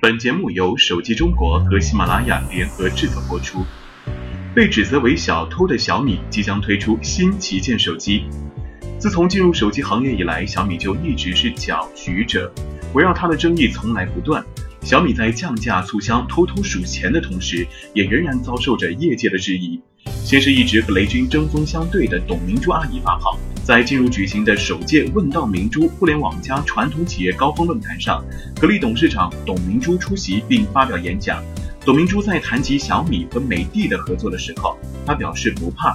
本节目由手机中国和喜马拉雅联合制作播出。被指责为小偷的小米即将推出新旗舰手机。自从进入手机行业以来，小米就一直是搅局者，围绕它的争议从来不断。小米在降价促销、偷偷数钱的同时，也仍然遭受着业界的质疑。先是一直和雷军针锋相对的董明珠阿姨发炮，在进入举行的首届“问道明珠”互联网加传统企业高峰论坛上，格力董事长董明珠出席并发表演讲。董明珠在谈及小米和美的的合作的时候，他表示不怕。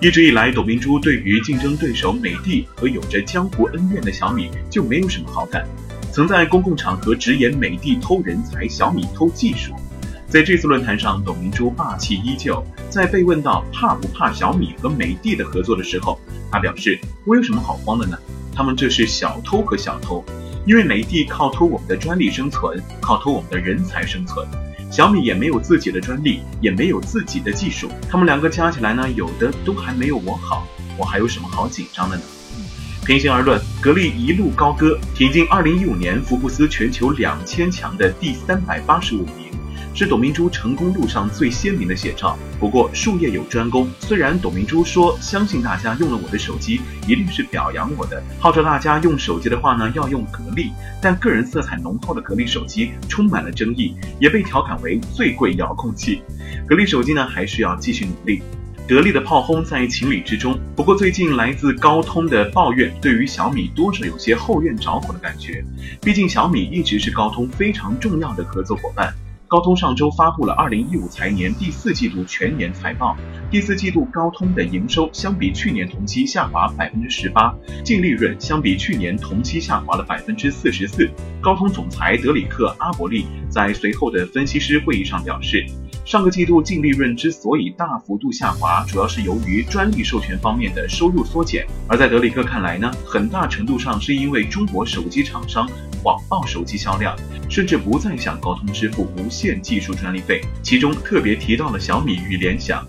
一直以来，董明珠对于竞争对手美的和有着江湖恩怨的小米就没有什么好感。曾在公共场合直言美的偷人才，小米偷技术。在这次论坛上，董明珠霸气依旧。在被问到怕不怕小米和美的的合作的时候，他表示：“我有什么好慌的呢？他们这是小偷和小偷，因为美的靠偷我们的专利生存，靠偷我们的人才生存。小米也没有自己的专利，也没有自己的技术。他们两个加起来呢，有的都还没有我好，我还有什么好紧张的呢？”平心而论，格力一路高歌，挺进二零一五年福布斯全球两千强的第三百八十五名，是董明珠成功路上最鲜明的写照。不过术业有专攻，虽然董明珠说相信大家用了我的手机一定是表扬我的，号召大家用手机的话呢要用格力，但个人色彩浓厚的格力手机充满了争议，也被调侃为最贵遥控器。格力手机呢还需要继续努力。格力的炮轰在情理之中，不过最近来自高通的抱怨，对于小米多少有些后院着火的感觉。毕竟小米一直是高通非常重要的合作伙伴。高通上周发布了二零一五财年第四季度全年财报，第四季度高通的营收相比去年同期下滑百分之十八，净利润相比去年同期下滑了百分之四十四。高通总裁德里克阿伯利在随后的分析师会议上表示。上个季度净利润之所以大幅度下滑，主要是由于专利授权方面的收入缩减。而在德里克看来呢，很大程度上是因为中国手机厂商谎报手机销量，甚至不再向高通支付无线技术专利费。其中特别提到了小米与联想。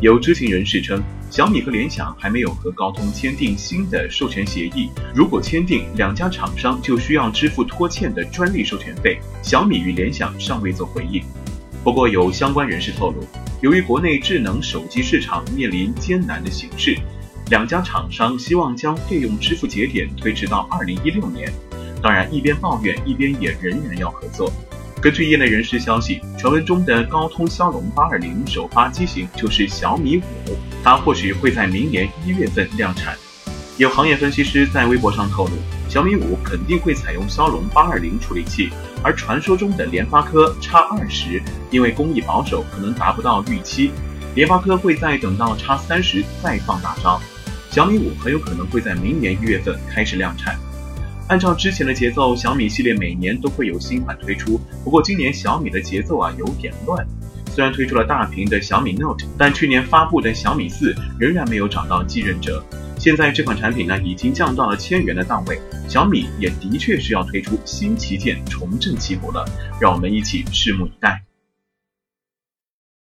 有知情人士称，小米和联想还没有和高通签订新的授权协议。如果签订，两家厂商就需要支付拖欠的专利授权费。小米与联想尚未做回应。不过，有相关人士透露，由于国内智能手机市场面临艰难的形势，两家厂商希望将费用支付节点推迟到二零一六年。当然，一边抱怨，一边也仍然要合作。根据业内人士消息，传闻中的高通骁龙八二零首发机型就是小米五，它或许会在明年一月份量产。有行业分析师在微博上透露。小米五肯定会采用骁龙八二零处理器，而传说中的联发科 X 二十因为工艺保守，可能达不到预期。联发科会在等到 X 三十再放大招。小米五很有可能会在明年一月份开始量产。按照之前的节奏，小米系列每年都会有新款推出。不过今年小米的节奏啊有点乱，虽然推出了大屏的小米 Note，但去年发布的小米四仍然没有找到继任者。现在这款产品呢，已经降到了千元的档位，小米也的确是要推出新旗舰重振旗鼓了，让我们一起拭目以待。